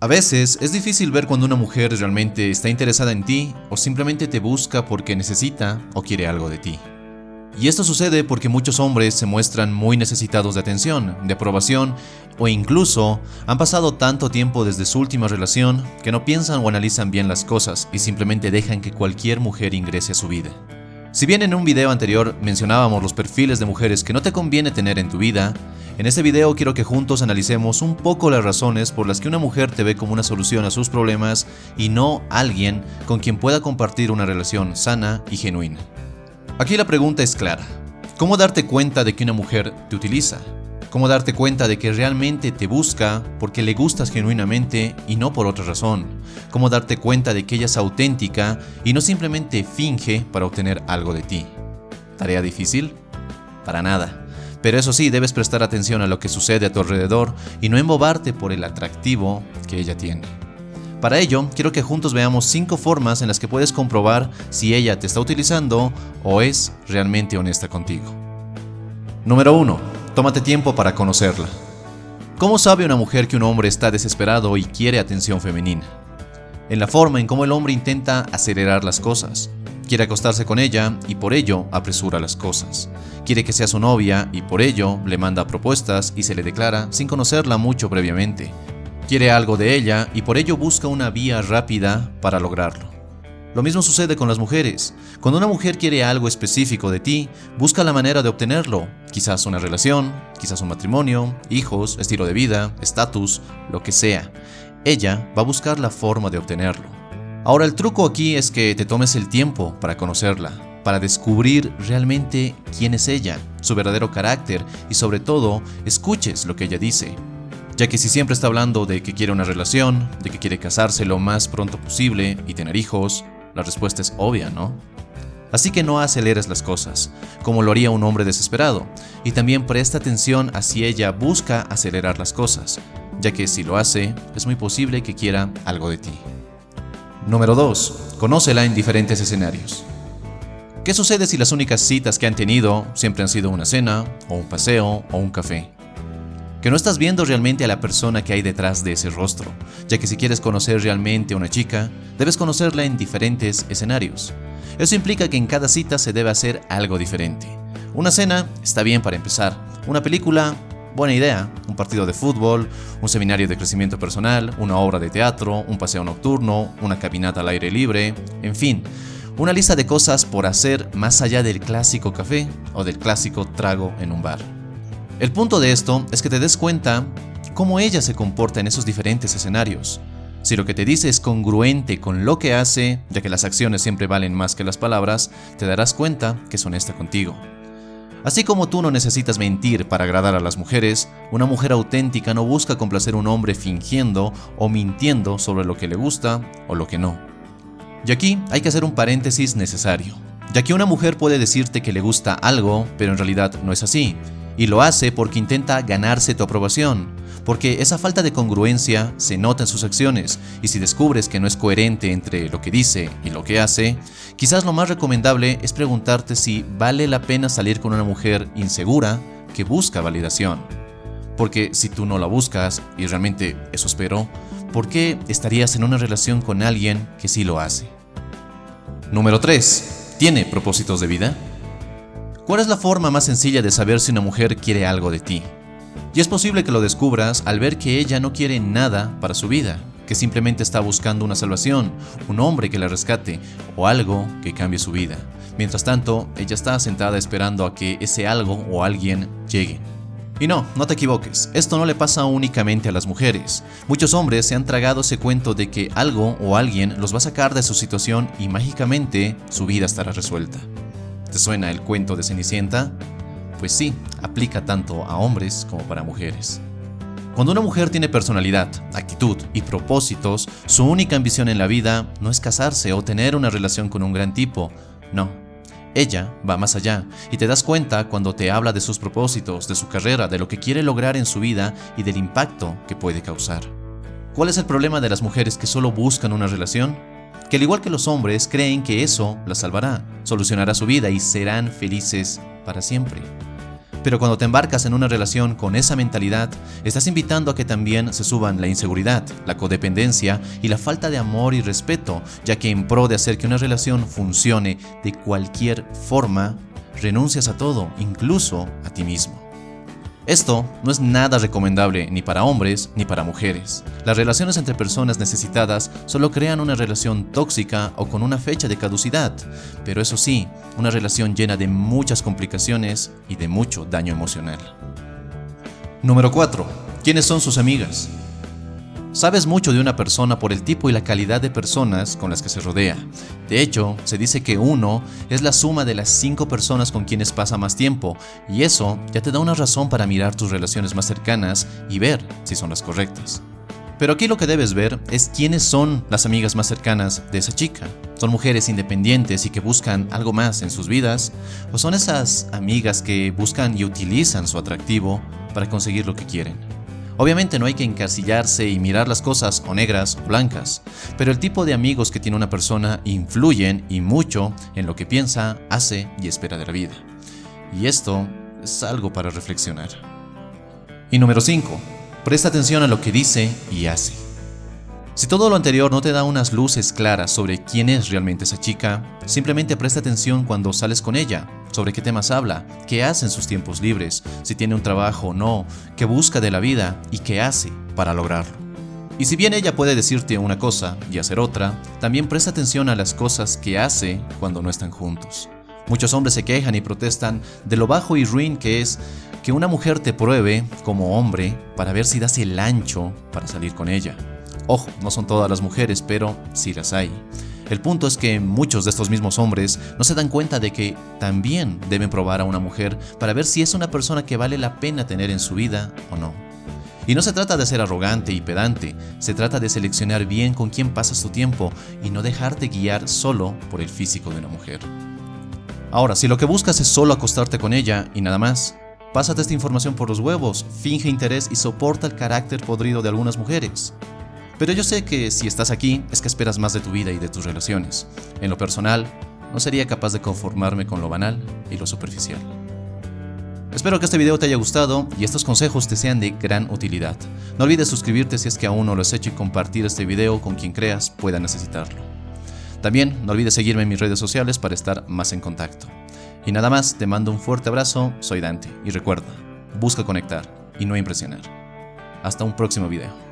A veces es difícil ver cuando una mujer realmente está interesada en ti o simplemente te busca porque necesita o quiere algo de ti. Y esto sucede porque muchos hombres se muestran muy necesitados de atención, de aprobación o incluso han pasado tanto tiempo desde su última relación que no piensan o analizan bien las cosas y simplemente dejan que cualquier mujer ingrese a su vida. Si bien en un video anterior mencionábamos los perfiles de mujeres que no te conviene tener en tu vida, en este video quiero que juntos analicemos un poco las razones por las que una mujer te ve como una solución a sus problemas y no alguien con quien pueda compartir una relación sana y genuina. Aquí la pregunta es clara. ¿Cómo darte cuenta de que una mujer te utiliza? Cómo darte cuenta de que realmente te busca porque le gustas genuinamente y no por otra razón. Cómo darte cuenta de que ella es auténtica y no simplemente finge para obtener algo de ti. ¿Tarea difícil? Para nada. Pero eso sí, debes prestar atención a lo que sucede a tu alrededor y no embobarte por el atractivo que ella tiene. Para ello, quiero que juntos veamos 5 formas en las que puedes comprobar si ella te está utilizando o es realmente honesta contigo. Número 1 Tómate tiempo para conocerla. ¿Cómo sabe una mujer que un hombre está desesperado y quiere atención femenina? En la forma en cómo el hombre intenta acelerar las cosas. Quiere acostarse con ella y por ello apresura las cosas. Quiere que sea su novia y por ello le manda propuestas y se le declara sin conocerla mucho previamente. Quiere algo de ella y por ello busca una vía rápida para lograrlo. Lo mismo sucede con las mujeres. Cuando una mujer quiere algo específico de ti, busca la manera de obtenerlo. Quizás una relación, quizás un matrimonio, hijos, estilo de vida, estatus, lo que sea. Ella va a buscar la forma de obtenerlo. Ahora el truco aquí es que te tomes el tiempo para conocerla, para descubrir realmente quién es ella, su verdadero carácter y sobre todo escuches lo que ella dice. Ya que si siempre está hablando de que quiere una relación, de que quiere casarse lo más pronto posible y tener hijos, la respuesta es obvia, ¿no? Así que no aceleres las cosas, como lo haría un hombre desesperado, y también presta atención a si ella busca acelerar las cosas, ya que si lo hace, es muy posible que quiera algo de ti. Número 2. Conócela en diferentes escenarios. ¿Qué sucede si las únicas citas que han tenido siempre han sido una cena, o un paseo, o un café? Que no estás viendo realmente a la persona que hay detrás de ese rostro, ya que si quieres conocer realmente a una chica, debes conocerla en diferentes escenarios. Eso implica que en cada cita se debe hacer algo diferente. Una cena está bien para empezar, una película, buena idea, un partido de fútbol, un seminario de crecimiento personal, una obra de teatro, un paseo nocturno, una caminata al aire libre, en fin, una lista de cosas por hacer más allá del clásico café o del clásico trago en un bar. El punto de esto es que te des cuenta cómo ella se comporta en esos diferentes escenarios. Si lo que te dice es congruente con lo que hace, ya que las acciones siempre valen más que las palabras, te darás cuenta que es honesta contigo. Así como tú no necesitas mentir para agradar a las mujeres, una mujer auténtica no busca complacer a un hombre fingiendo o mintiendo sobre lo que le gusta o lo que no. Y aquí hay que hacer un paréntesis necesario, ya que una mujer puede decirte que le gusta algo, pero en realidad no es así, y lo hace porque intenta ganarse tu aprobación, porque esa falta de congruencia se nota en sus acciones y si descubres que no es coherente entre lo que dice y lo que hace, quizás lo más recomendable es preguntarte si vale la pena salir con una mujer insegura que busca validación. Porque si tú no la buscas, y realmente eso espero, ¿por qué estarías en una relación con alguien que sí lo hace? Número 3. ¿Tiene propósitos de vida? ¿Cuál es la forma más sencilla de saber si una mujer quiere algo de ti? Y es posible que lo descubras al ver que ella no quiere nada para su vida, que simplemente está buscando una salvación, un hombre que la rescate o algo que cambie su vida. Mientras tanto, ella está sentada esperando a que ese algo o alguien llegue. Y no, no te equivoques, esto no le pasa únicamente a las mujeres. Muchos hombres se han tragado ese cuento de que algo o alguien los va a sacar de su situación y mágicamente su vida estará resuelta. ¿Te suena el cuento de Cenicienta? Pues sí, aplica tanto a hombres como para mujeres. Cuando una mujer tiene personalidad, actitud y propósitos, su única ambición en la vida no es casarse o tener una relación con un gran tipo, no. Ella va más allá y te das cuenta cuando te habla de sus propósitos, de su carrera, de lo que quiere lograr en su vida y del impacto que puede causar. ¿Cuál es el problema de las mujeres que solo buscan una relación? Que al igual que los hombres creen que eso las salvará, solucionará su vida y serán felices para siempre. Pero cuando te embarcas en una relación con esa mentalidad, estás invitando a que también se suban la inseguridad, la codependencia y la falta de amor y respeto, ya que en pro de hacer que una relación funcione de cualquier forma, renuncias a todo, incluso a ti mismo. Esto no es nada recomendable ni para hombres ni para mujeres. Las relaciones entre personas necesitadas solo crean una relación tóxica o con una fecha de caducidad, pero eso sí, una relación llena de muchas complicaciones y de mucho daño emocional. Número 4. ¿Quiénes son sus amigas? Sabes mucho de una persona por el tipo y la calidad de personas con las que se rodea. De hecho, se dice que uno es la suma de las cinco personas con quienes pasa más tiempo, y eso ya te da una razón para mirar tus relaciones más cercanas y ver si son las correctas. Pero aquí lo que debes ver es quiénes son las amigas más cercanas de esa chica. ¿Son mujeres independientes y que buscan algo más en sus vidas? ¿O son esas amigas que buscan y utilizan su atractivo para conseguir lo que quieren? Obviamente no hay que encasillarse y mirar las cosas o negras o blancas, pero el tipo de amigos que tiene una persona influyen y mucho en lo que piensa, hace y espera de la vida. Y esto es algo para reflexionar. Y número 5. Presta atención a lo que dice y hace. Si todo lo anterior no te da unas luces claras sobre quién es realmente esa chica, simplemente presta atención cuando sales con ella, sobre qué temas habla, qué hace en sus tiempos libres, si tiene un trabajo o no, qué busca de la vida y qué hace para lograrlo. Y si bien ella puede decirte una cosa y hacer otra, también presta atención a las cosas que hace cuando no están juntos. Muchos hombres se quejan y protestan de lo bajo y ruin que es que una mujer te pruebe como hombre para ver si das el ancho para salir con ella. Ojo, no son todas las mujeres, pero sí las hay. El punto es que muchos de estos mismos hombres no se dan cuenta de que también deben probar a una mujer para ver si es una persona que vale la pena tener en su vida o no. Y no se trata de ser arrogante y pedante, se trata de seleccionar bien con quién pasas tu tiempo y no dejarte guiar solo por el físico de una mujer. Ahora, si lo que buscas es solo acostarte con ella y nada más, pásate esta información por los huevos, finge interés y soporta el carácter podrido de algunas mujeres. Pero yo sé que si estás aquí es que esperas más de tu vida y de tus relaciones. En lo personal, no sería capaz de conformarme con lo banal y lo superficial. Espero que este video te haya gustado y estos consejos te sean de gran utilidad. No olvides suscribirte si es que aún no lo has hecho y compartir este video con quien creas pueda necesitarlo. También no olvides seguirme en mis redes sociales para estar más en contacto. Y nada más, te mando un fuerte abrazo, soy Dante y recuerda, busca conectar y no impresionar. Hasta un próximo video.